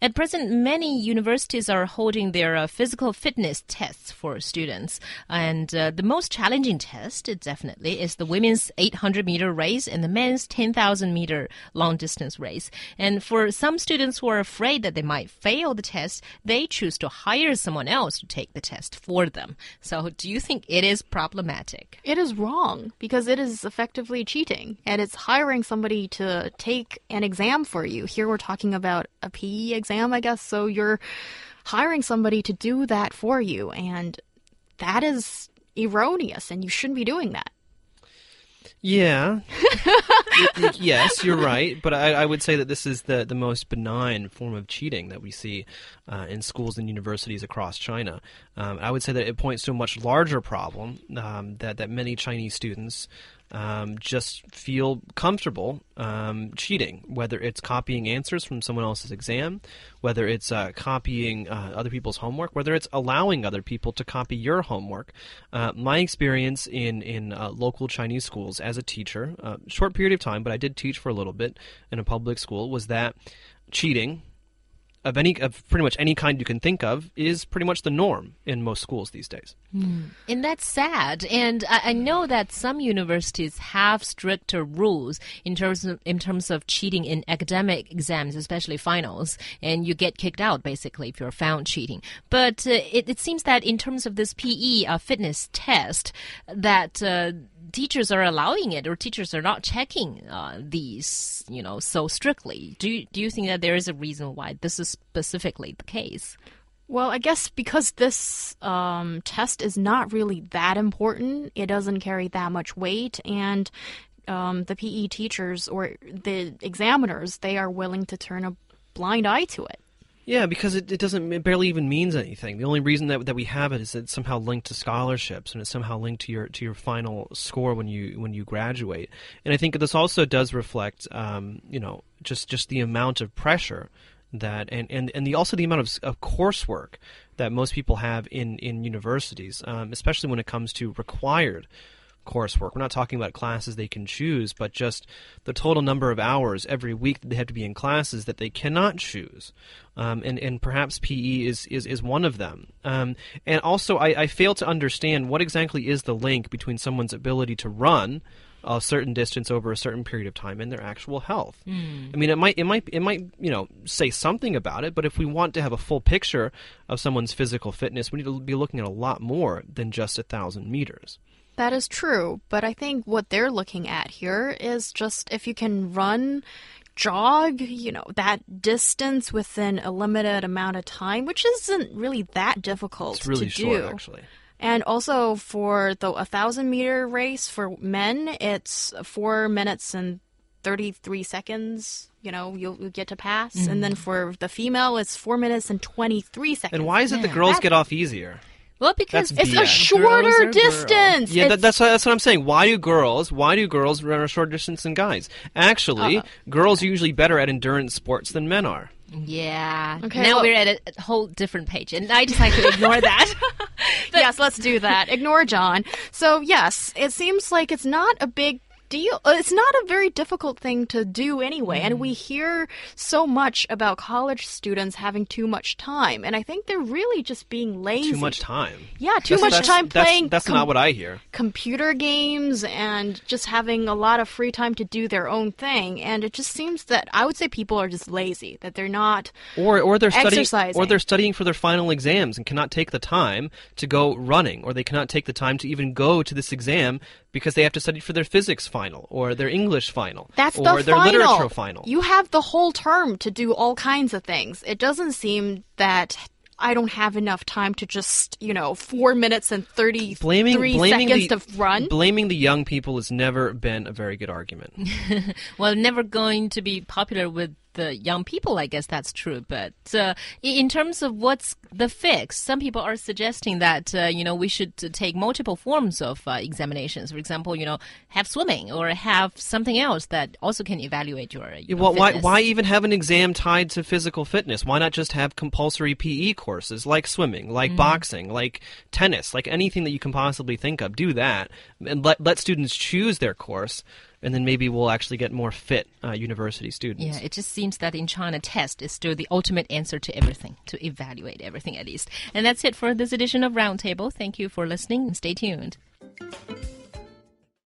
At present, many universities are holding their uh, physical fitness tests for students. And uh, the most challenging test, definitely, is the women's 800 meter race and the men's 10,000 meter long distance race. And for some students who are afraid that they might fail the test, they choose to hire someone else to take the test for them. So, do you think it is problematic? It is wrong because it is effectively cheating and it's hiring somebody to take an exam for you. Here we're talking about a PE exam, I guess. So you're hiring somebody to do that for you. And that is erroneous and you shouldn't be doing that. Yeah. yes, you're right. But I, I, would say that this is the, the most benign form of cheating that we see uh, in schools and universities across China. Um, I would say that it points to a much larger problem um, that, that many Chinese students um, just feel comfortable um, cheating, whether it's copying answers from someone else's exam, whether it's uh, copying uh, other people's homework, whether it's allowing other people to copy your homework. Uh, my experience in in uh, local Chinese schools as a teacher, uh, short period of time, but I did teach for a little bit in a public school, was that cheating of any of pretty much any kind you can think of is pretty much the norm in most schools these days. Mm. And that's sad. And I, I, know that some universities have stricter rules in terms of in terms of cheating in academic exams, especially finals, and you get kicked out basically if you're found cheating. But uh, it, it, seems that in terms of this PE uh, fitness test, that uh, teachers are allowing it or teachers are not checking uh, these, you know, so strictly. Do you, do you think that there is a reason why this is specifically the case? Well, I guess because this um, test is not really that important, it doesn't carry that much weight, and um, the PE teachers or the examiners, they are willing to turn a blind eye to it. Yeah, because it, it doesn't it barely even means anything. The only reason that that we have it is that it's somehow linked to scholarships and it's somehow linked to your to your final score when you when you graduate. And I think this also does reflect, um, you know, just just the amount of pressure that and and and the also the amount of, of coursework that most people have in in universities, um, especially when it comes to required coursework. We're not talking about classes they can choose, but just the total number of hours every week that they have to be in classes that they cannot choose. Um, and, and perhaps PE is, is, is one of them. Um, and also, I, I fail to understand what exactly is the link between someone's ability to run a certain distance over a certain period of time and their actual health. Mm. I mean, it might it might it might you know say something about it, but if we want to have a full picture of someone's physical fitness, we need to be looking at a lot more than just a thousand meters. That is true, but I think what they're looking at here is just if you can run, jog, you know, that distance within a limited amount of time, which isn't really that difficult really to short, do. Actually. And also for the 1,000 meter race for men, it's four minutes and 33 seconds, you know, you'll, you'll get to pass. Mm. And then mm. for the female, it's four minutes and 23 seconds. And why is it the girls that, get off easier? Well, because it's a shorter distance. Yeah, that, that's that's what I'm saying. Why do girls? Why do girls run a shorter distance than guys? Actually, uh, girls are usually better at endurance sports than men are. Yeah. Okay. Now well, we're at a, a, whole different page, and I decided to ignore that. yes, let's do that. Ignore John. So yes, it seems like it's not a big deal. Uh, it's not a very difficult thing to do anyway. Mm. And we mm. hear so much about college students having too much time. And I think they're really just being lazy. Too much time. Yeah, too that's, much that's, time that's, playing. That's, not what I hear. Computer games and just having a lot of free time to do their own thing. And it just seems that I would say people are just lazy, that they're not or or they're exercising. studying or they're studying for their final exams and cannot take the time to go running or they cannot take the time to even go to this exam because they have to study for their physics final or their English final That's or the their final. literature final. You have the whole term to do all kinds of things. It doesn't seem that I don't have enough time to just, you know, four minutes and 33 blaming, blaming seconds the, to run. Blaming the young people has never been a very good argument. well, never going to be popular with the young people, I guess that's true. But uh, in terms of what's the fix, some people are suggesting that uh, you know we should take multiple forms of uh, examinations. For example, you know, have swimming or have something else that also can evaluate your. Yeah, well, why why even have an exam tied to physical fitness? Why not just have compulsory PE courses like swimming, like mm. boxing, like tennis, like anything that you can possibly think of? Do that and let let students choose their course and then maybe we'll actually get more fit uh, university students. Yeah, it just seems that in China, test is still the ultimate answer to everything, to evaluate everything at least. And that's it for this edition of Roundtable. Thank you for listening and stay tuned.